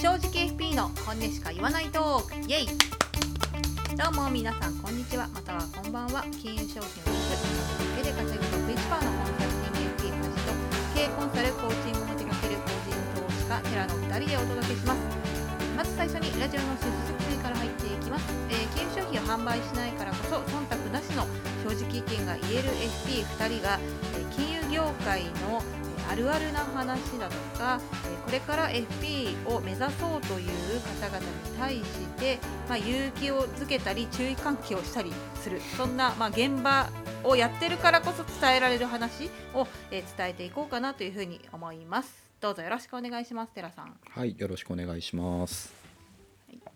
正直 FP の本音しか言わないトーク。イエイ。どうも皆さんこんにちは。またはこんばんは。金融商品を売るだけで稼ぐ6 1パーのコンサルティング FP 橋と経営コンサルコーチングも手掛ける個人投資家テラの2人でお届けします。まず最初にラジオの趣旨説明から入っていきます、えー、金融商品を販売しないからこそ忖度なしの正直意見が言える FP2 人が、えー、金融業界のあるあるな話だとかこれから FP を目指そうという方々に対して、まあ、勇気をづけたり注意喚起をしたりするそんな、まあ、現場をやってるからこそ伝えられる話を、え伝えていこうかなというふうに思います。どうぞよろしくお願いします寺さん。はいよろしくお願いします。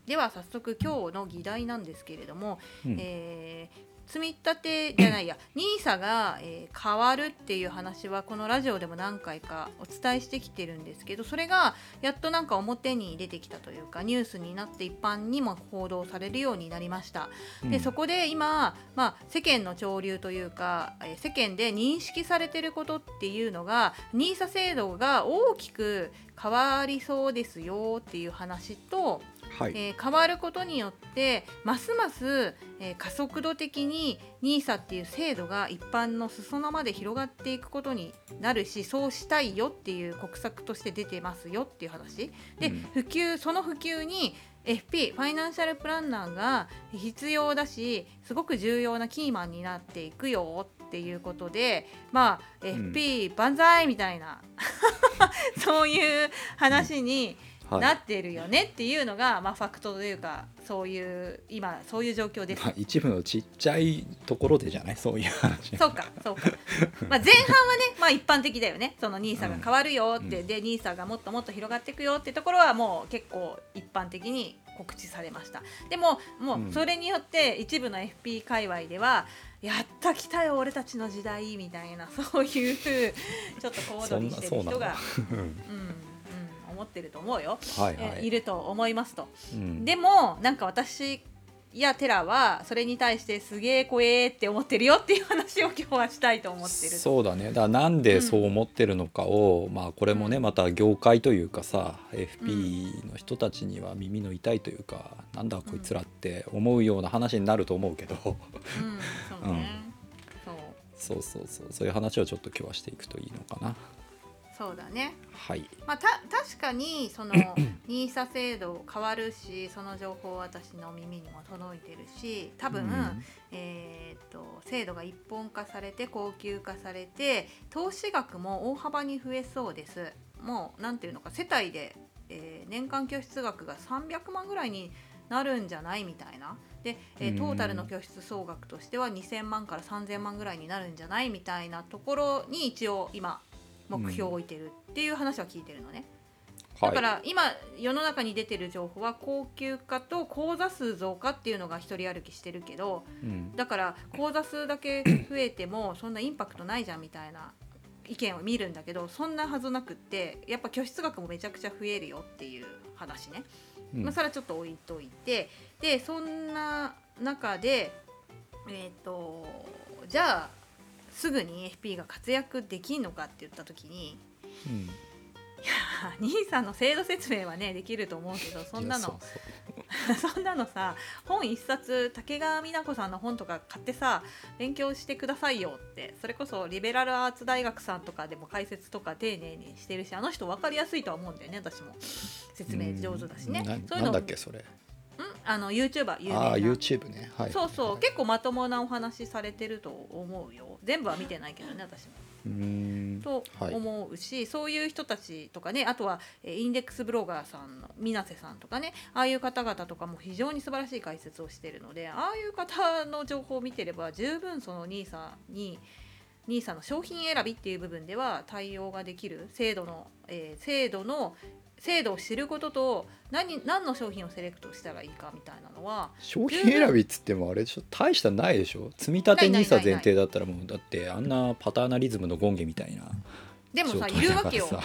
では早速今日の議題なんですけれども、うん、えー、積み立てじゃないや NISA が、えー、変わるっていう話はこのラジオでも何回かお伝えしてきてるんですけどそれがやっとなんか表に出てきたというかニュースになって一般にも報道されるようになりました。うん、でそこで今、まあ、世間の潮流というか、えー、世間で認識されてることっていうのが NISA 制度が大きく変わりそうですよっていう話とはい、えー、変わることによってますます、えー、加速度的に NISA っていう制度が一般の裾野まで広がっていくことになるしそうしたいよっていう国策として出てますよっていう話。で、うん、普及その普及に FP ファイナンシャルプランナーが必要だしすごく重要なキーマンになっていくよっていうことでまあ FP 万歳みたいな、うん、そういう話に、うんなってるよねっていうのが、まあ、ファクトというかそういう今そういう状況です、まあ、一部のちっちゃいところでじゃない？そういう話。そうかそうか、まあ、前半はね、まあ、一般的だよね。その NISA が変わるよって、うん、で NISA がもっともっと広がっていくよってところはもう結構一般的に告知されました。でももうそれによって一部の FP 界隈では、やった来たよ俺たちの時代みたいなそういうちょっと小躍りしてる人が。うん思ってると思うよ、はいはい、いると思いますと、うん、でもなんか私やテラはそれに対してすげえ怖えって思ってるよっていう話を今日はしたいと思ってるそうだね。だからなんでそう思ってるのかを、うん、まあこれもねまた業界というかさ、うん、FP の人たちには耳の痛いというか、うん、なんだこいつらって思うような話になると思うけど、うんそうね、そうそうそう。そういう話をちょっと今日はしていくといいのかな。そうだね。はい。まあた確かにその NISA 制度変わるし、その情報私の耳にも届いてるし、多分、うん、えっ、と制度が一本化されて高級化されて、投資額も大幅に増えそうです。もうなんていうのか世帯で、えー、年間拠出額が300万ぐらいになるんじゃないみたいな。で、えー、トータルの拠出総額としては2000万から3000万ぐらいになるんじゃないみたいなところに一応今目標を置いてるっていう話は聞いてるのね。だから今世の中に出てる情報は高級化と口座数増加っていうのが一人歩きしてるけど、うん、だから口座数だけ増えてもそんなインパクトないじゃんみたいな意見を見るんだけどそんなはずなくってやっぱ拠出額もめちゃくちゃ増えるよっていう話ね、うん、まあ、それはちょっと置いといてでそんな中でえっ、ー、とじゃあすぐに FP が活躍できんのかって言った時に、うん、いや兄さんの制度説明はねできると思うけどそんなの。そんなのさ本一冊竹川美奈子さんの本とか買ってさ勉強してくださいよってそれこそリベラルアーツ大学さんとかでも解説とか丁寧にしてるしあの人分かりやすいとは思うんだよね私も。説明上手だしね。そういうのだっけそれあの YouTuber 有名な。あ YouTube ね、はい、そうそう、はい、結構まともなお話されてると思うよ。全部は見てないけどね私も。うん。と思うし、はい、そういう人たちとかねあとはインデックスブロガーさんの水瀬さんとかねああいう方々とかも非常に素晴らしい解説をしてるのでああいう方の情報を見てれば十分その NISA に NISA の商品選びっていう部分では対応ができる制度の、えー、制度の制度を知ることと何何の商品をセレクトしたらいいかみたいなのは商品選びっつってもあれでしょ大したないでしょ？積み立て NISA 前提だったらもうだってあんなパターナリズムの権限みたいなでもさいるわけよ。さ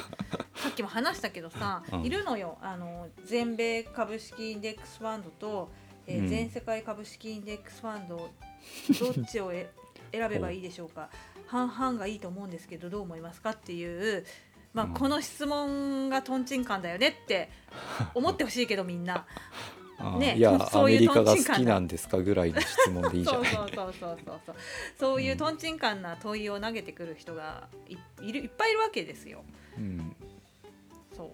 っきも話したけどさ、うん、いるのよ。あの全米株式インデックスファンドと、えー、全世界株式インデックスファンドどっちをえ 選べばいいでしょうか？半々がいいと思うんですけどどう思いますか？っていうまあ、うん。この質問がとんちんカンだよねって思ってほしいけどみんな。ねいやそそういうアメリカが好きなんですかぐらいの質問でいいじゃそうな。いそうそうそうそうそう。そういうとん。ちんカンな問いを投げてくる人がいいるいっぱいいるわけですよ。うん。そ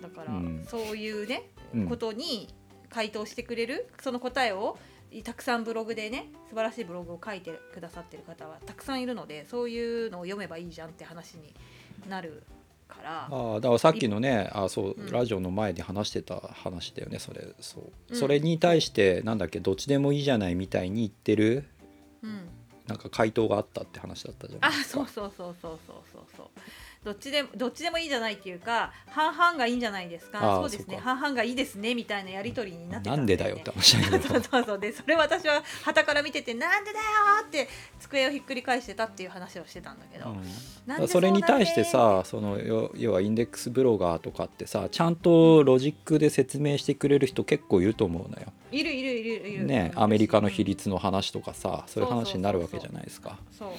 う。だから、うん。そういうね、うん。ことに回答してくれるその答えをたくさんブログでね素晴らしいブログを書いてくださってる方はたくさんいるのでそういうのを読めばいいじゃんって話になるから。あーだからさっきのねあそう、うん。ラジオの前に話してた話だよねそれそう、うん。それに対してなんだっけどっちでもいいじゃないみたいに言ってるうん、なんか回答があったって話だったじゃなあいですか。そうそうそうそうそうそうそうどっちでもどっちでもいいじゃないっていうか半々がいいんじゃないですか。そうですね。半々がいいですねみたいなやり取りになってたなんでだよって話だけ そうどそうそうでそれ私は傍から見ててなんでだよって机をひっくり返してたっていう話をしてたんだけど、うん。それに対してさその要要はインデックスブロガーとかってさちゃんとロジックで説明してくれる人結構いると思うのよ。いるいるいるいる。ねアメリカの比率の話とかさそういう話になるわけじゃないですか。そう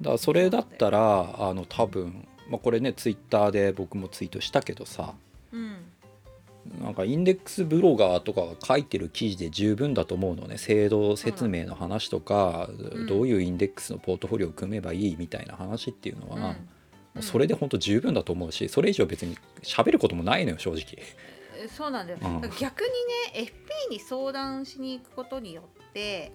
だからそれだったらあの多分、まあ、これねツイッターで僕もツイートしたけどさうん。なんかインデックスブロガーとかが書いてる記事で十分だと思うのね。制度説明の話とか、ん。どういうインデックスのポートフォリオを組めばいいみたいな話っていうのは、うん。それで本当十分だと思うしそれ以上別に喋ることもないのよ正直。えそうなんだよ、うん。逆にね FP に相談しに行くことによって、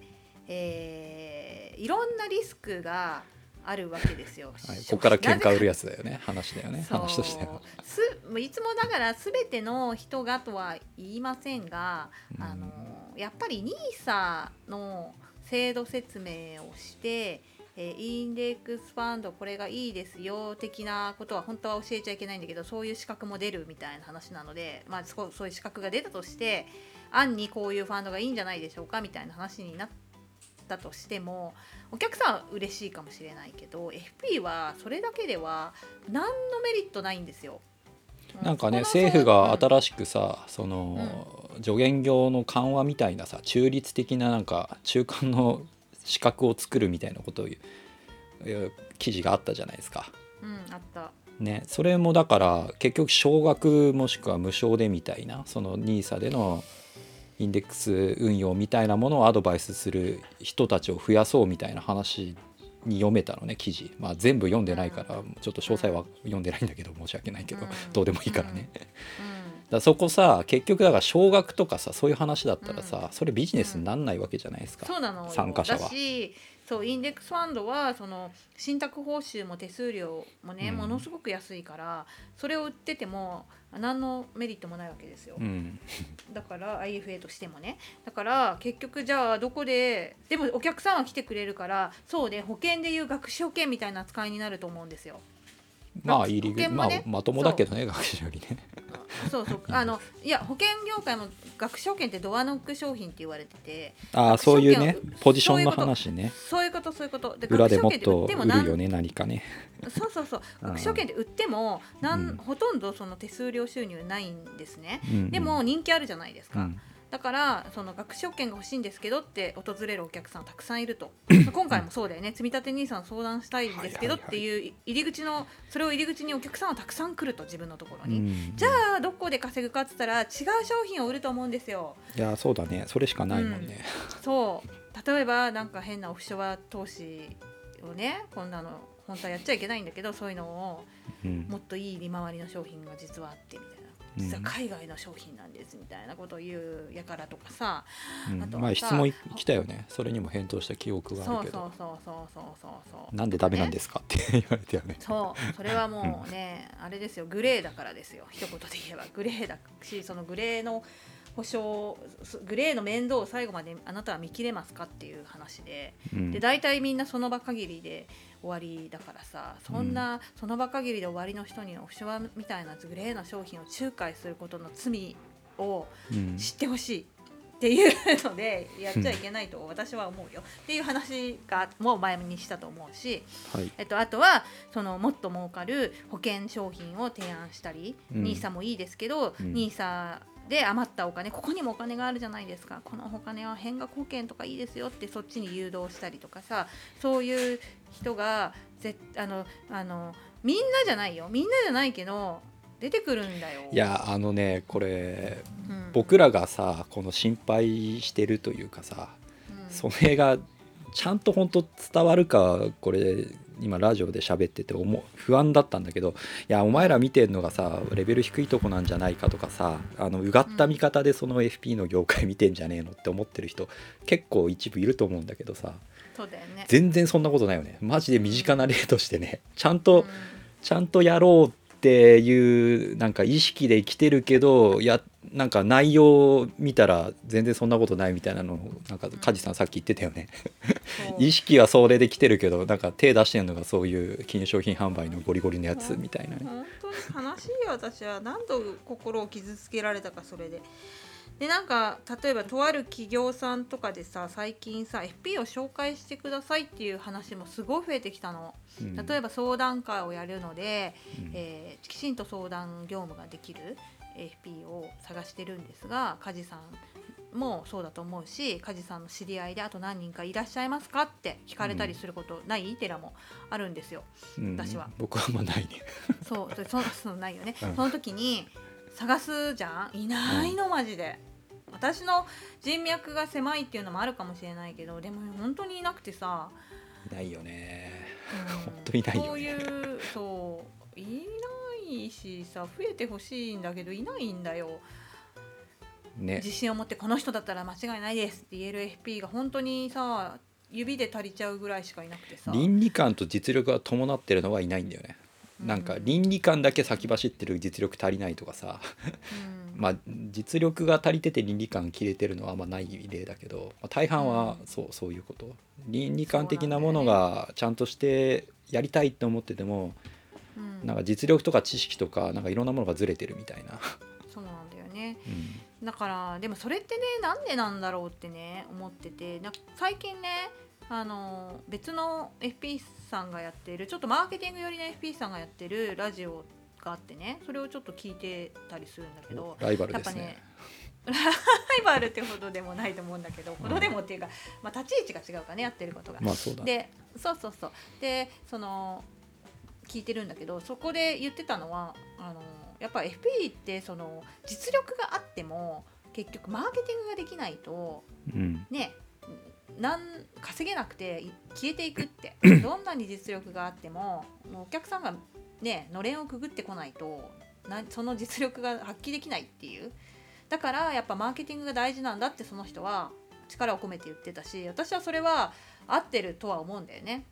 えーいろんなリスクがあるわけですよ。はい、ここから喧嘩売るややつだよね。話だよね。話としては。すもういつもだから全ての人がとは言いませんが、うん。あのやっぱり NISA の制度説明をして、えーインデックスファンドこれがいいですよ的なことは本当は教えちゃいけないんだけどそういう資格も出るみたいな話なので、まあ、そうそういう資格が出たとして案にこういうファンドがいいんじゃないでしょうかみたいな話になったとしてもお客さんは嬉しいかもしれないけど FP はそれだけでは何のメリットないんですよ。なんかね政府がうん新しくさその助言業の緩和みたいなさ中立的ななんか中間の資格を作るみたいなことを言う記事があったじゃないですか。うん、あった。ね、それもだから結局少額もしくは無償でみたいなその NISA でのインデックス運用みたいなものをアドバイスする人たちを増やそうみたいな話に読めたのね記事、まあ、全部読んでないからちょっと詳細は読んでないんだけど申し訳ないけど、うん。どうでもいいからね。うだそこさ結局だから少額とかさそういう話だったらさ、それビジネスになんないわけじゃないですか。うなのよ。参加者はそうインデックスファンドはその信託報酬も手数料もね、うん。ものすごく安いからそれを売ってても何のメリットもないわけですよ、うん。だから IFA としてもね。だから結局じゃあどこででもお客さんは来てくれるからそうね保険でいう学資保険みたいな扱いになると思うんですよ。まあ入り保険もねまあまともだけどね学習よりね。そうそうあのいや保険業界も学資保険ってドアノック商品って言われててああそういうねをポジションの話ね。そういうことそういうこと。で裏でもっと売るよね何かね。そうそうそう。うん。学資保険って売ってもなん、うん。ほとんどその手数料収入ないんですね。でも人気あるじゃないですか、うんだからその学資保険が欲しいんですけどって訪れるお客さんたくさんいると。今回もそうだよね。積立 NISA 相談したいんですけどっていう入り口のそれを入り口にお客さんはたくさん来ると自分のところに、うん。じゃあどこで稼ぐかっつったら違う商品を売ると思うんですよ。いやそうだね。それしかないもんね。そう。例えばなんか変なオフショア投資をねこんなの本当はやっちゃいけないんだけどそういうのをうん。もっといい利回りの商品が実はあってみたいな実は海外の商品なんですみたいなことを言うやからとかさ、うん。あとまあ質問来たよね。それにも返答した記憶がそうそうあるけど。そうそうそうそうそうなんでダメなんですかって言われたよね。そうそれはもうね、あれですよ。グレーだからですよ。一言で言えば。グレーだしそのグレーの保証すグレーの面倒を最後まであなたは見切れますかっていう話で。うん。で大体みんなその場限りで終わりだからさそんな、その場限りで終わりの人にオフショアみたいなグレーな商品を仲介することの罪をうん。知ってほしいっていうので やっちゃいけないと私は思うよ。っていう話がもう前にしたと思うし、はい。えっと、あとはそのもっと儲かる保険商品を提案したり、うん。NISA もいいですけど、うん。NISA で余ったお金ここにもお金があるじゃないですか。このお金は変額保険とかいいですよってそっちに誘導したりとかさそういう人がぜあのあのみんなじゃないよ。みんなじゃないけど出てくるんだよ。いやあのねこれうん。僕らがさこの心配してるというかさうん。それがちゃんと本当伝わるかこれ今ラジオで喋ってて思う不安だったんだけどいやお前ら見てんのがさレベル低いとこなんじゃないかとかさあのうがった見方でその FP の業界見てんじゃねえのって思ってる人結構一部いると思うんだけどさね。全然そんなことないよね。マジで身近な例としてね。ちゃんうとん。ちゃんとやろうっていうなんか意識で来てるけどいやなんか内容を見たら全然そんなことないみたいなのをなんか梶さんさっき言ってたよね。意識はそれで来てるけどなんか手出してるのがそういう金融商品販売のゴリゴリのやつみたいなね。本当に悲しいよ私は何度心を傷つけられたかそれで。でなんか例えばとある企業さんとかでさ最近さ FP を紹介してくださいっていう話もすごい増えてきたの。うん例えば相談会をやるので、うんえーきちんと相談業務ができる FP を探してるんですが梶さんもそうだと思うし梶さんの知り合いであと何人かいらっしゃいますかって聞かれたりすることない、寺もあるんですよ。うん私は僕はあんまないね。そうそのないよね、うんその時に探すじゃん？いないのマジで。私の人脈が狭いっていうのもあるかもしれないけどでも本当にいなくてさ、いないよね。うん。本当いないよね。そういうそういないしさ増えてほしいんだけどいないんだよ。ね。自信を持ってこの人だったら間違いないですって言える FP が本当にさ指で足りちゃうぐらいしかいなくてさ。倫理観と実力が伴ってるのはいないんだよね。なんか倫理観だけ先走ってる実力足りないとかさ、うん。まあ実力が足りてて倫理観切れてるのはあんまない例だけど、まあ大半はそうそういうこと。倫理観的なものがちゃんとしてやりたいって思っててもうん。なんか実力とか知識とかなんかいろんなものがずれてるみたいな、そうなんだよね。うん。だからでもそれってねなんでなんだろうってね思ってて。なんか最近ねあの別の FP さんがやってるちょっとマーケティング寄りの FP さんがやってるラジオがあってねそれをちょっと聞いてたりするんだけどライバルやっぱねですね。ライバルってほどでもないと思うんだけどほどでもっていうか、まあ、立ち位置が違うかねやってることが。まあそう。でそうそうそうでその聞いてるんだけどそこで言ってたのはあのやっぱ FP ってその実力があっても結局マーケティングができないとうんねなん稼げなくてい消えていくって。どんなに実力があってももうお客さんがねのれんをくぐってこないとなその実力が発揮できないっていう。だからやっぱマーケティングが大事なんだってその人は力を込めて言ってたし私はそれは合ってるとは思うんだよね。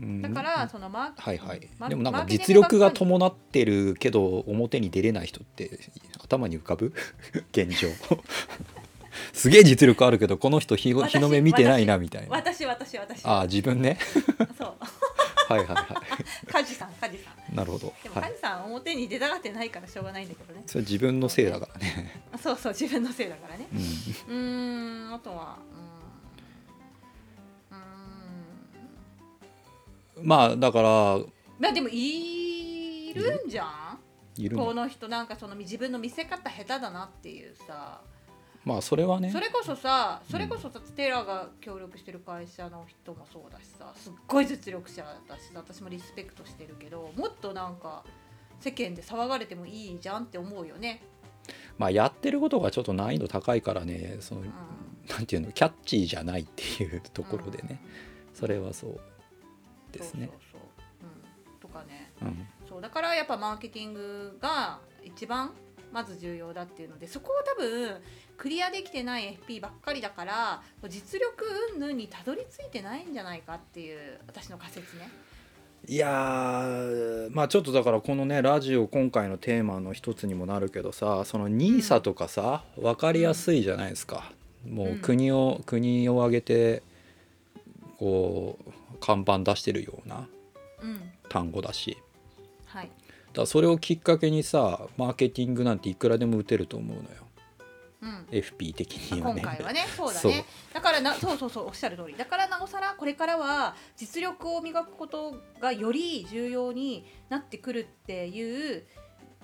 うん。だからそのマーはいはい。マでもなんか実力が伴ってるけど表に出れない人って頭に浮かぶ？現状すげえ実力あるけどこの人日日の目見てないなみたいな。私私私。ああ自分ね。そう。はいはいは梶さん梶さん。いなるほど。でもはい。梶さん表に出たがってないからしょうがないんだけどね。それ自分のせいだからね。あ そうそう自分のせいだからね。うん。んあとはうーん。まあだからまあでもいるんじゃん？いる。のこの人なんかその自分の見せ方下手だなっていうさまあそれはね。それこそさそれこそさテラーが協力してる会社の人もそうだしさすっごい実力者だし私もリスペクトしてるけどもっとなんか世間で騒がれてもいいじゃんって思うよね。まあやってることがちょっと難易度高いからねそのうん。なんていうのキャッチーじゃないっていうところでね。それはそうですね。そうそうそう、うん、とかね。うん。そうだからやっぱマーケティングが一番まず重要だっていうのでそこを多分クリアできてない FP ばっかりだから実力云々にたどり着いてないんじゃないかっていう私の仮説ね。いやーまあちょっとだからこのねラジオ今回のテーマの一つにもなるけどさその NISA とかさ分かりやすいじゃないですか、もう国を、国を挙げてこう看板出してるようなうん。単語だし。はいだそれをきっかけにさマーケティングなんていくらでも打てると思うのよ。うん、FP 的にまあはね。今回はね そうだね。だからなそうそうそうおっしゃる通り。だからなおさらこれからは実力を磨くことがより重要になってくるっていう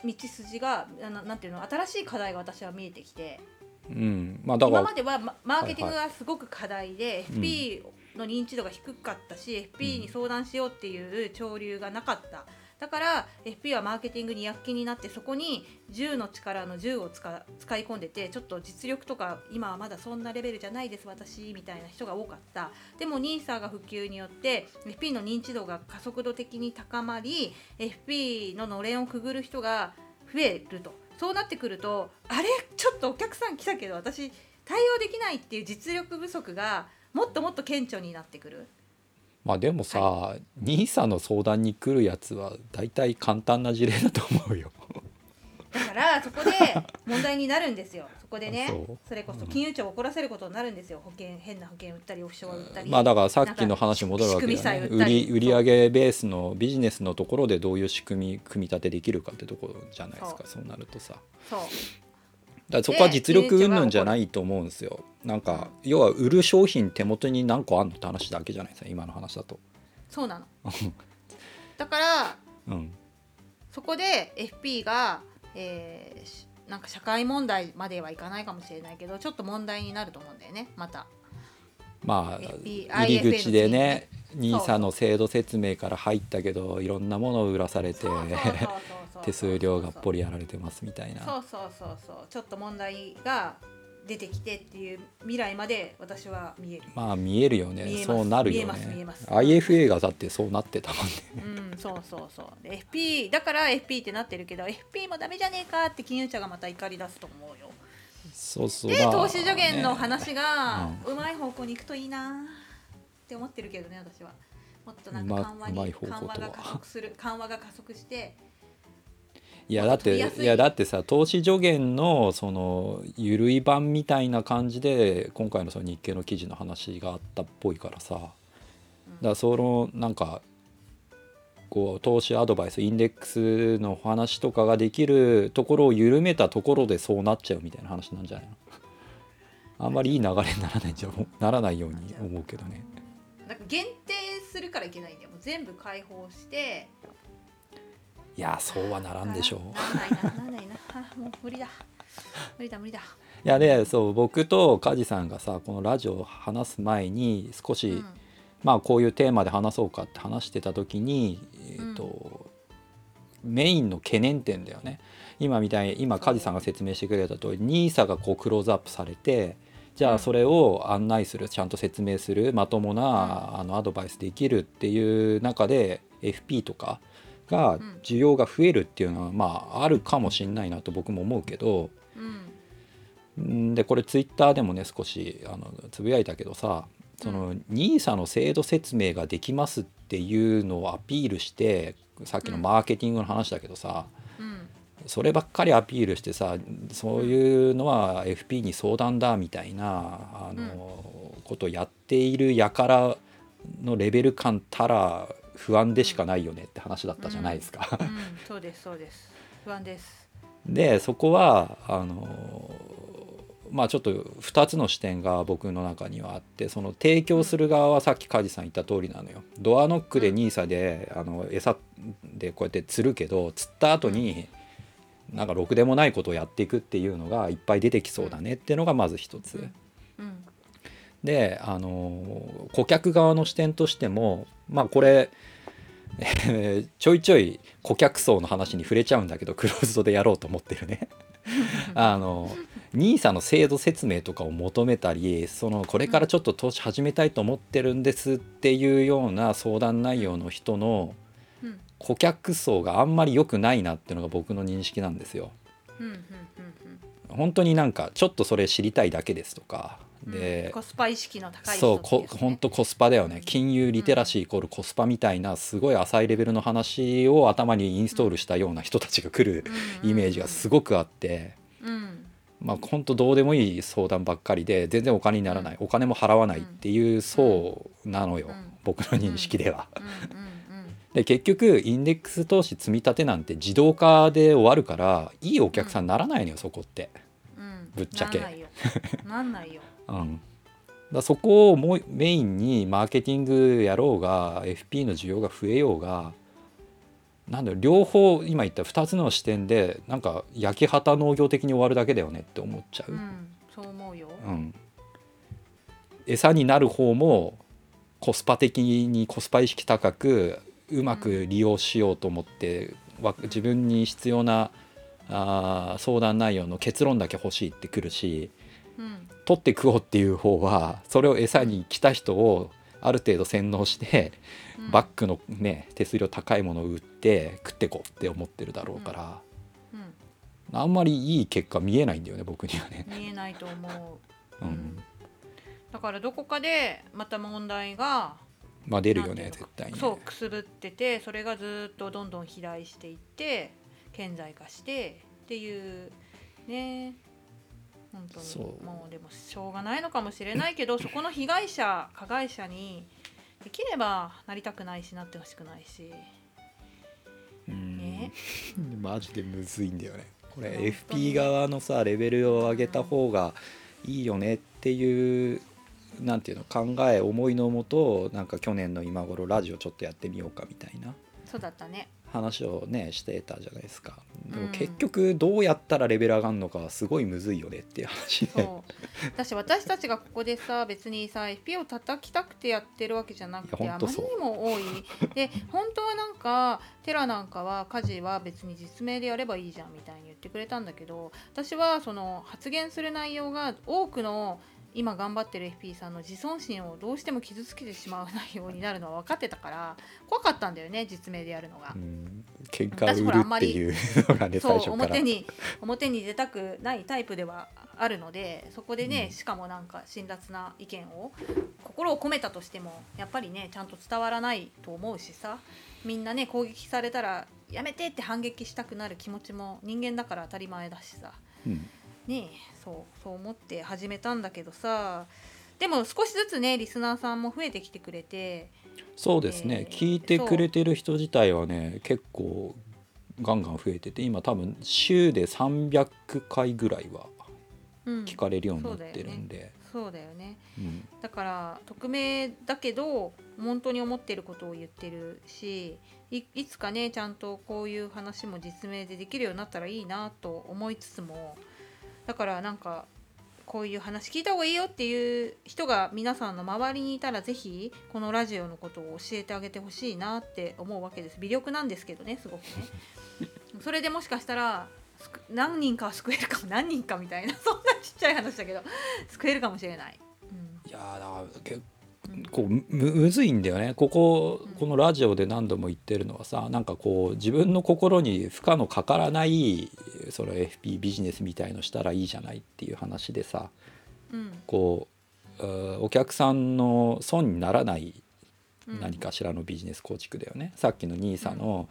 道筋があのなんていうの新しい課題が私は見えてきて。うん、まあだから今まではママーケティングがすごく課題で、うん。FP の認知度が低かったし、FP に相談しようっていう潮流がなかっただから FP はマーケティングに躍起になってそこに10の力の10を使使い込んでてちょっと実力とか今はまだそんなレベルじゃないです私みたいな人が多かった。でも NISA が普及によって FP の認知度が加速度的に高まり FP ののれんをくぐる人が増えると。そうなってくるとあれ？ちょっとお客さん来たけど私対応できないっていう実力不足がもっともっと顕著になってくる。まあでもさ、はい、NISA の相談に来るやつは大体簡単な事例だと思うよ。だからそこで問題になるんですよ。そこでねそれこそ金融庁を怒らせることになるんですよ。保険変な保険売ったりオフショア売ったり。まあだからさっきの話戻るわけだよね。売り売上ベースのビジネスのところでどういう仕組み組み立てできるかってところじゃないですか。そうなるとさ。そう。だそこは実力云々じゃないと思うんですよ。なんか要は売る商品手元に何個あんのって話だけじゃないですか今の話だと。そうなの。だから、うん、そこで FP が、えー、なんか社会問題まではいかないかもしれないけどちょっと問題になると思うんだよねまた。まあ入り口でね NISA の制度説明から入ったけどいろんなものを売らされて手数料がっぽりやられてますみたいな。そうそうそうそう。ちょっと問題が出てきてっていう未来まで私は見える。まあ見えるよね。そうなるよね。IFA がだってそうなってたもんね。うんそうそう。そう FP だから FP ってなってるけど FP もダメじゃねえかって金融庁がまた怒り出すと思うよ。そうそう。で投資助言の話がうまい方向に行くといいなって思ってるけどね私は。もっとなんか緩和に緩和が加速する緩和が加速していやだってい。やだってさ投資助言のその緩い版みたいな感じで今回のその日経の記事の話があったっぽいからさ。だからそのなんかこう投資アドバイスインデックスの話とかができるところを緩めたところでそうなっちゃうみたいな話なんじゃないの？あんまりいい流れにならないじゃならないように思うけどね。なんか限定するからいけないんだよ。もう全部開放していやそうはならんでしょう。ならないな。もう無理だ。無理だ無理だ。いやでそう僕と梶さんがさこのラジオを話す前に少し、うん、まあこういうテーマで話そうかって話してた時に、えーと、うん、メインの懸念点だよね。今みたいに今梶さんが説明してくれた通り NISA がこうクローズアップされてじゃあそれを案内するちゃんと説明するまともなあのアドバイスできるっていう中で FP とかが需要が増えるっていうのはまああるかもしんないなと僕も思うけど、うん、でこれツイッターでもね少しあのつぶやいたけどさその NISA の制度説明ができますっていうのをアピールしてさっきのマーケティングの話だけどさ、うん、そればっかりアピールしてさそういうのは FP に相談だみたいなあの、ことをやっている輩のレベル感たら不安でしかないよねって話だったじゃないですか、そうですそうです。不安です。でそこはあのまあちょっと2つの視点が僕の中にはあってその提供する側はさっき梶さん言った通りなのよ。ドアノックで NISA で、あの餌でこうやって釣るけど釣った後になんかろくでもないことをやっていくっていうのがいっぱい出てきそうだねっていうのがまず一つ。であの顧客側の視点としてもまあこれえー、ちょいちょい顧客層の話に触れちゃうんだけどクローズドでやろうと思ってるね。あの NISA の制度説明とかを求めたりそのこれからちょっと投資始めたいと思ってるんですっていうような相談内容の人の顧客層があんまり良くないなっていうのが僕の認識なんですよ。本当になんかちょっとそれ知りたいだけですとかで、うん、コスパ意識の高いそうこ本当コスパだよね。金融リテラシーイコールコスパみたいなすごい浅いレベルの話を頭にインストールしたような人たちが来るイメージがすごくあって、うん、まあ本当どうでもいい相談ばっかりで全然お金にならない、お金も払わないっていう層なのよ、僕の認識では。で結局インデックス投資積み立てなんて自動化で終わるからいいお客さんにならないのよ、そこって、ぶっちゃけ。なんないようん、だそこをもメインにマーケティングやろうが FP の需要が増えようがなんだろう両方今言った2つの視点でなんか焼き畑農業的に終わるだけだよねって思っちゃう。うん、そう思うよ、うん、餌になる方もコスパ的にコスパ意識高くうまく利用しようと思って、わ自分に必要なあー相談内容の結論だけ欲しいってくるしうん取って食おうっていう方はそれを餌に来た人をある程度洗脳して、うん。バックのね手数料高いものを売って食ってこうって思ってるだろうから、うん。あんまりいい結果見えないんだよね僕にはね。見えないと思う。うん。だからどこかでまた問題がまあ出るよね絶対に。ね。そうくすぶっててそれがずっとどんどん肥大していって顕在化してっていうね本当に。もうでもしょうがないのかもしれないけど そこの被害者加害者にできればなりたくないしなってほしくないし。うん。ね。マジでむずいんだよね。これ FP 側のさレベルを上げた方がいいよねっていうなんていうの考え思いのもとなんか去年の今頃ラジオちょっとやってみようかみたいな。そうだったね話をねしてたじゃないですか。でもうん。結局どうやったらレベル上がるのかはすごいむずいよねっていう話で。そう。だし私たちがここでさ別にさ FP を叩きたくてやってるわけじゃなくてあまりにも多い。で本当はなんかテラなんかは家事は別に実名でやればいいじゃんみたいに言ってくれたんだけど私はその発言する内容が多くの今頑張ってる FP さんの自尊心をどうしても傷つけてしまう内容になるのは分かってたから怖かったんだよね実名でやるのが。う。ん。喧嘩を売るっていうのがねそう最初から。表に表に出たくないタイプではあるのでそこでね、うん。しかもなんか辛辣な意見を心を込めたとしてもやっぱりねちゃんと伝わらないと思うしさみんなね攻撃されたらやめてって反撃したくなる気持ちも人間だから当たり前だしさ。うんねえそうそう思って始めたんだけどさでも少しずつねリスナーさんも増えてきてくれてそうですね、えー聞いてくれてる人自体はね結構ガンガン増えてて今多分週で300回ぐらいはうん。聞かれるようになってるんで、そうだよね。うん。だから匿名だけど本当に思ってることを言ってるしいいつかねちゃんとこういう話も実名でできるようになったらいいなと思いつつもだからなんかこういう話聞いた方がいいよっていう人が皆さんの周りにいたらぜひこのラジオのことを教えてあげてほしいなって思うわけです微力なんですけどねすごくね。それでもしかしたら何人かは救えるかも何人かみたいなそんなちっちゃい話だけど救えるかもしれない。うんいやーだから結構むむずいんだよね。こここのラジオで何度も言ってるのはさなんかこう自分の心に負荷のかからないその FP ビジネスみたいのしたらいいじゃないっていう話でさうん。こううお客さんの損にならないうん。何かしらのビジネス構築だよね、さっきの NISA の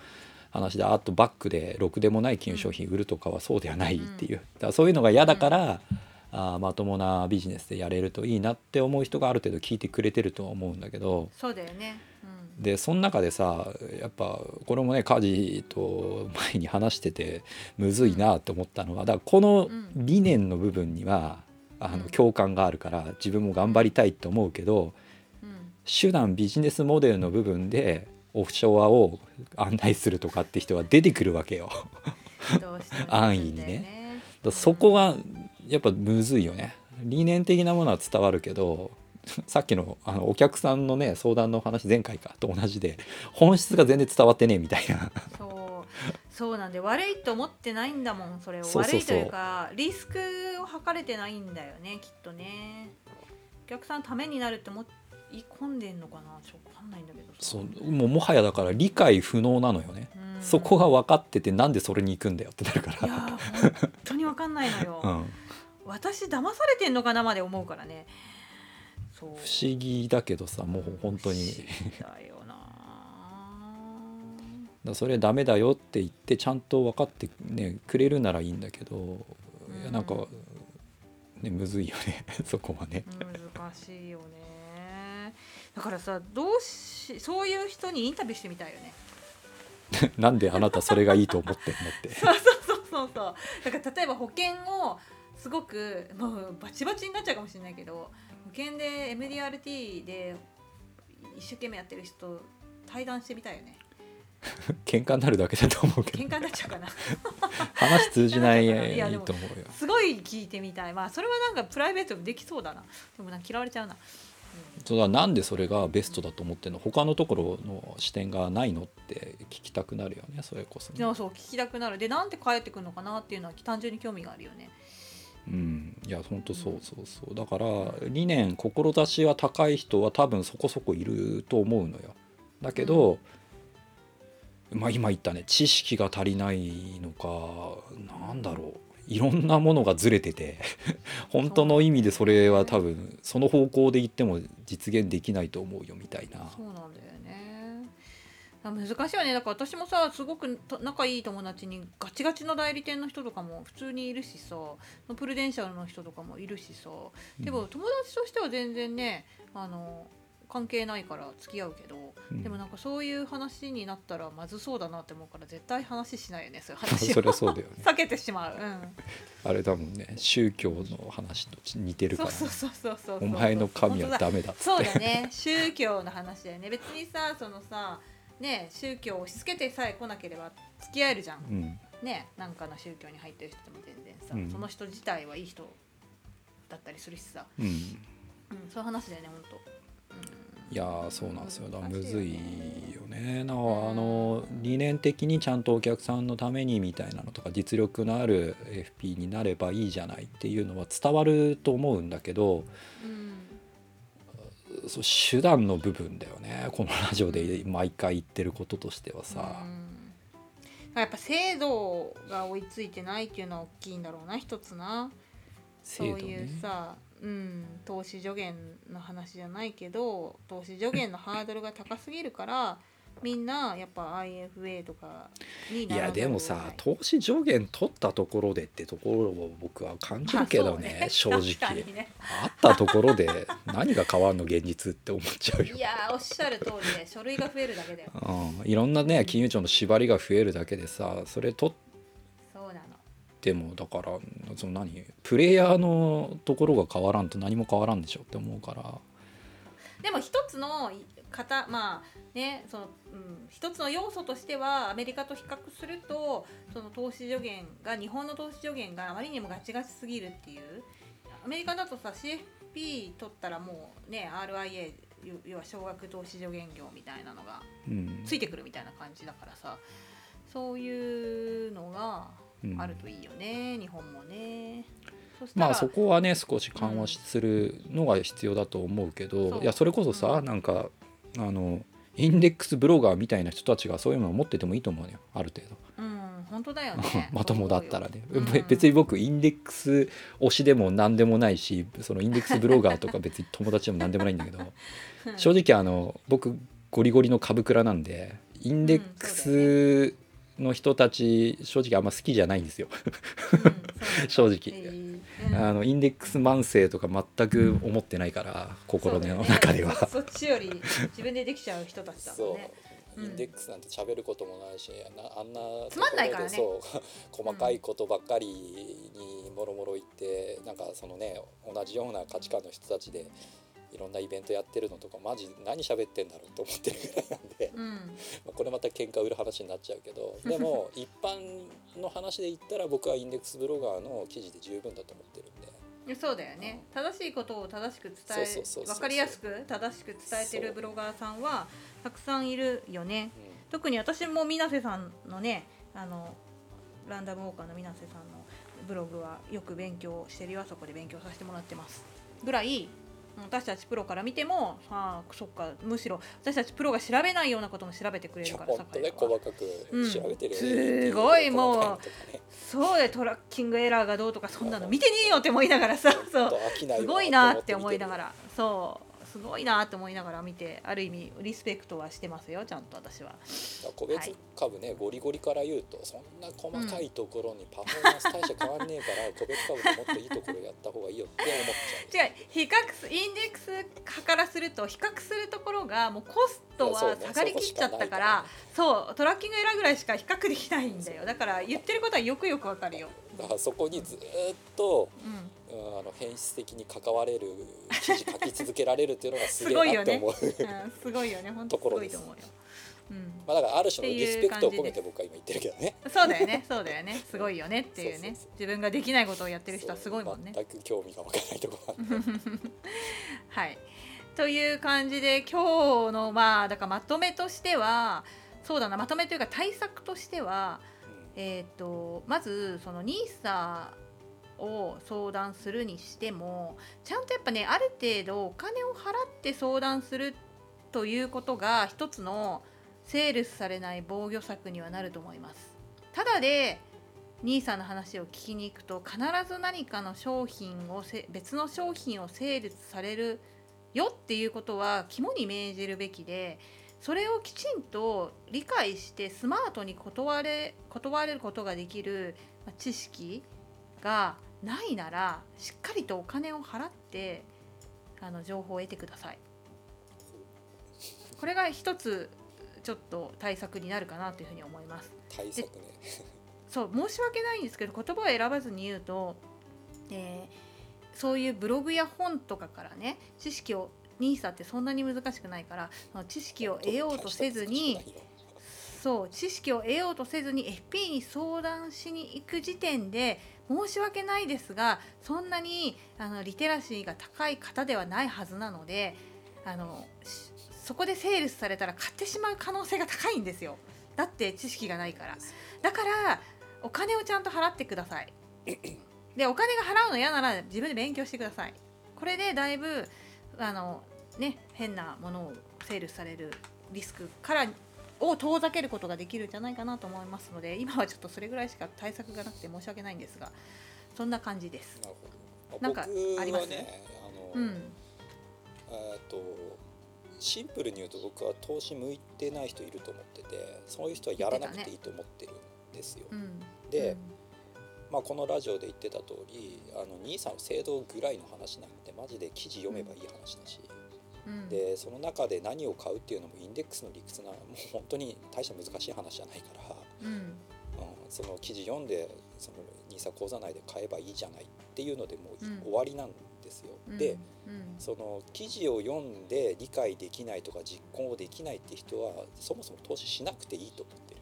話であとバックでろくでもない金融商品売るとかはそうではないっていう、だからそういうのが嫌だから、あーまともなビジネスでやれるといいなって思う人がある程度聞いてくれてるとは思うんだけど。そうだよね。うん。でその中でさやっぱこれもね家事と前に話しててむずいなって思ったのはだからこの理念の部分にはあうん。の共感があるから自分も頑張りたいと思うけど、うん。手段ビジネスモデルの部分でオフショアを案内するとかって人は出てくるわけよ。安易にね。そこがやっぱむずいよね。理念的なものは伝わるけど さっきのあのお客さんのね相談の話前回かと同じで本質が全然伝わってねえみたいな。そう。そうなんで悪いと思ってないんだもんそれを。悪いというかリスクを測れてないんだよねきっとね。お客さんのためになるって思い込んでんのかな？ちょっとわかんないんだけどさ。そう。もうもはやだから理解不能なのよね。うん。そこが分かっててなんでそれに行くんだよってなるかいや本当にわかんないのよ、うん、私騙されてんのかなまで思うからねそう不思議だけどさもう本当に。だよなだそれダメだよって言ってちゃんと分かって、ね、くれるならいいんだけど、いやなんか、ね、むずいよね そこはね。難しいよねだからさどうしそういう人にインタビューしてみたいよね なんであなたそれがいいと思ってんのって。そうそうそうそうそうだから例えば保険をすごくもうバチバチになっちゃうかもしれないけど保険で MDRT で一生懸命やってる人と対談してみたいよね。喧嘩になるだけだと思うけど喧嘩になっちゃうかな。話通じない と思うよ。すごい聞いてみたい。まあそれはなんかプライベートでできそうだな。でもなんか嫌われちゃうな、それはなんでそれがベストだと思ってんの？他のところの視点がないのって聞きたくなるよねそれこそ、ね、そうそう聞きたくなる。でなんで帰ってくるのかなっていうのは単純に興味があるよねうん、いや本当そうそうそう。だから理念志は高い人は多分そこそこいると思うのよ。だけど、まあ今言ったね知識が足りないのかなんだろう。いろんなものがずれてて 本当の意味でそれは多分その方向で言っても実現できないと思うよみたいな。そうなんだよね難しいよね。だから私もさすごくと仲いい友達にガチガチの代理店の人とかも普通にいるしさプルデンシャルの人とかもいるしさ。でも友達としては全然ねあの関係ないから付き合うけど、うん。でもなんかそういう話になったらまずそうだなって思うから絶対話しないよねそういう 話を。そりゃそうだよね。避けてしまう、うん、あれだもんね。宗教の話と似てるから、ね、そうそうそうそうそうそう。お前の神はダメだって。そうだね。宗教の話だよね。別にさそのさね宗教を押し付けてさえ来なければ付き合えるじゃん、うん。ねなんかの宗教に入ってる人も全然さ、うん。その人自体はいい人だったりするしさ、うん。うん、そういう話だよね本当いやーそうなんですよ。だからむずいよね。よね。だからあの理念的にちゃんとお客さんのためにみたいなのとか実力のある FP になればいいじゃないっていうのは伝わると思うんだけどうんそう手段の部分だよね。このラジオで毎回言ってることとしてはさ、うん。やっぱ制度が追いついてないっていうのは大きいんだろうな一つな。そうい制度ねうさ、うん、投資助言の話じゃないけど投資助言のハードルが高すぎるからみんなやっぱ IFA とかにいやでもさ投資上限取ったところでってところを僕は感じるけどね,、まあ正直。にね。あったところで何が変わんの現実って思っちゃうよ。い。やーおっしゃる通りで書類が増えるだけだよ。うん、いろんなね金融庁の縛りが増えるだけでさそれ取っそうなのてもだからその何プレイヤーのところが変わらんと何も変わらんでしょって思うからでも一つの方まあねその、うん、一つの要素としてはアメリカと比較するとその投資助言が日本の投資助言があまりにもガチガチすぎるっていう。アメリカだとさ CFP 取ったらもうね RIA 要要は少額投資助言業みたいなのがうん。ついてくるみたいな感じだからさそういうのがうん。あるといいよね、日本もね。まあそこはね少し緩和するのが必要だと思うけど、そういやそれこそさ、う。んなんかあのインデックスブロガーみたいな人たちがそういうのを持っててもいいと思うのよある程度。うん本当だよね。まともだったらね、別に僕インデックス推しでも何でもないしそのインデックスブロガーとか別に友達でも何でもないんだけどうん。正直あの僕ゴリゴリの株クラなんでインデックスの人たち正直あんま好きじゃないんですよ。正直。あのインデックス慢性とか全く思ってないから心の中では。そね。そっちより自分でできちゃう人たちだもんね。う。ん。インデックスなんて喋ることもないしなあんなつまんないからね。細かいことばっかりにもろもろ言ってなんかそのね同じような価値観の人たちでいろんなイベントやってるのとかマジ何喋ってんだろうと思ってるぐらいなんで、うん。まあこれまた喧嘩売る話になっちゃうけど でも一般の話で言ったら僕はインデックスブロガーの記事で十分だと思ってるんで。そうだよね。正しいことを正しく伝え分かりやすく正しく伝えてるブロガーさんはたくさんいるよね。うん。特に私も水瀬さんのねあのランダムウォーカーの水瀬さんのブログはよく勉強してるよ。あそこで勉強させてもらってます。ぐらい私たちプロから見てもああそっかむしろ私たちプロが調べないようなことも調べてくれるから本当ね細かくうん調べてるよね、すごいもうそうでトラッキングエラーがどうとかそんなの見てねえよって思いながらさそう。すごいなって思いながららそうすごいなって思いながら見てある意味リスペクトはしてますよちゃんと私は。個別株ね、ゴリゴリから言うとそんな細かいところにパフォーマンス大して変わんねえから、個別株でもっといいところやった方がいいよって思っちゃう。違う比較すインデックス派からすると比較するところがもうコストは下がりきっちゃったかそこしかないら。そうトラッキングエラーぐらいしか比較できないんだよ。だから言ってることはよくよくわかるよ、だからそこにずーっと、うん、うんあの変質的に関われる記事書き続けられるっていうのがすごいよね。すごいよね。本当すところですごいと思うよ、うん、まあだからある種のリスペクトを込めってて僕は今言ってるけどね。そうだよね。そうだよね。すごいよね。っていうね。自分ができないことをやってる人はすごいもんね。全く興味がわからないところ はい。という感じで今日のまあだからまとめとしてはそうだな。まとめというか対策としては、えーと、まずその NISA を相談するにしてもちゃんとやっぱねある程度お金を払って相談するということが一つのセールスされない防御策にはなると思います。ただで NISA の話を聞きに行くと必ず何かの商品を別の商品をセールスされるよっていうことは肝に銘じるべきでそれをきちんと理解してスマートに断れ断れることができる知識がないならしっかりとお金を払ってあの情報を得てください。これが一つちょっと対策になるかなというふうに思います。対策ねそう申し訳ないんですけど言葉を選ばずに言うと、えー、そういうブログや本とかからね知識を NISA ってそんなに難しくないから知識を得ようとせずにそう知識を得ようとせずに FP に相談しに行く時点で申し訳ないですがそんなにあのリテラシーが高い方ではないはずなのであのそこでセールスされたら買ってしまう可能性が高いんですよ。だって知識がないから。だからお金をちゃんと払ってください。でお金が払うの嫌なら自分で勉強してください。これでだいぶあのね変なものをセールされるリスクからを遠ざけることができるんじゃないかなと思いますので今はちょっとそれぐらいしか対策がなくて申し訳ないんですがそんな感じです。なんかあります？ね。あの、うん、えっとシンプルに言うと僕は投資向いてない人いると思っててそういう人はやらなくていいと思ってるんですよ。ねうん、で、うんまあ、このラジオで言ってた通りあの NISA の制度ぐらいの話なんてマジで記事読めばいい話だし、うん、でその中で何を買うっていうのもインデックスの理屈なもう本当に大した難しい話じゃないから、うん、うん、その記事読んでその NISA 講座内で買えばいいじゃないっていうのでもう、終わりなんですよ。で、その記事を読んで理解できないとか実行できないって人はそもそも投資しなくていいと思ってる。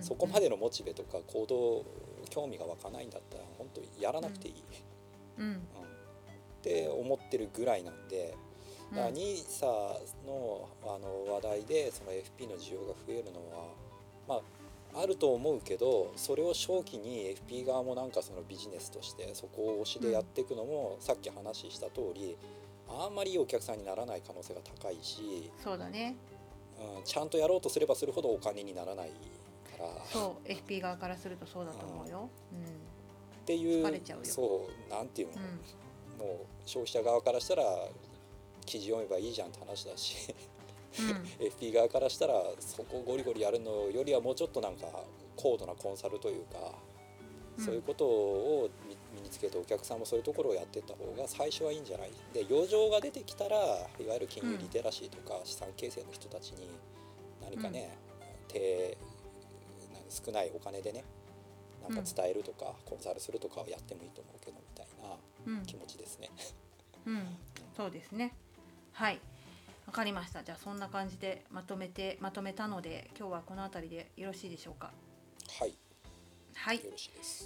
そこまでのモチベとか行動興味が湧かないんだったら本当にやらなくていい、うん、うん、って思ってるぐらいなんで。だから NISA のあの話題でその FP の需要が増えるのは、まあ、あると思うけどそれを長期に FP 側もなんかそのビジネスとしてそこを推しでやっていくのも、さっき話した通りあんまりいいお客さんにならない可能性が高いしそうだね、うん、ちゃんとやろうとすればするほどお金にならないから。そう FP 側からするとそうだと思うよ、うん、っていうそうなんていうの、うん、もう消費者側からしたら記事読めばいいじゃんって話だしうん、FP 側からしたらそこをゴリゴリやるのよりはもうちょっとなんか高度なコンサルというか、そういうことを身につけてお客さんもそういうところをやっていった方が最初はいいんじゃない？で余剰が出てきたらいわゆる金融リテラシーとか資産形成の人たちに何かね、低少ないお金でねなんか伝えるとか、コンサルするとかはやってもいいと思うけど気持ちですね。うん、うん、そうですね。はい。わかりました。じゃあそんな感じでまとめてまとめたので今日はこの辺りでよろしいでしょうか？はい。はい。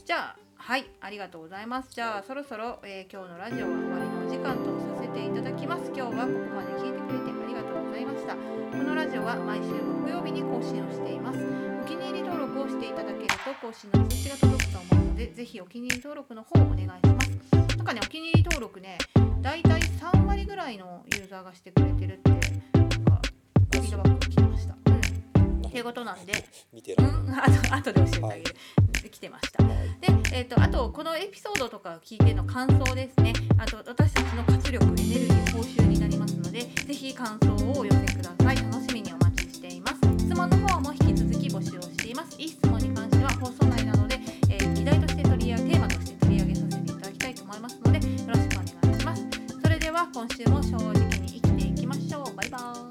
じゃあはい。ありがとうございます。じゃあそろそろ、えー、今日のラジオは終わりのお時間とさせていただきます。今日はここまで聞いてくれてありがとうございました。このラジオは毎週木曜日に更新をしています。お気に入り登録をしていただけると更新の通知が届くと思うのでぜひお気に入り登録の方をお願いしますなんかねお気に入り登録ねだいたい3割ぐらいのユーザーがしてくれてるってなんかフィードバックが来てました。うん、っていうことなんで、見てる、うん、あと後で教えてあげる。はい、来てました。で、えっ、ー、とあとこのエピソードとか聞いての感想ですね。あと私たちの活力、エネルギー、報酬になりますので、ぜひ感想をお寄せください。楽しみにお待ちしています。質問の方も引き続き募集をしています。いい質問に関しては放送内なのでと思いますのでよろしくお願いします。それでは今週も正直に生きていきましょう。バイバーイ。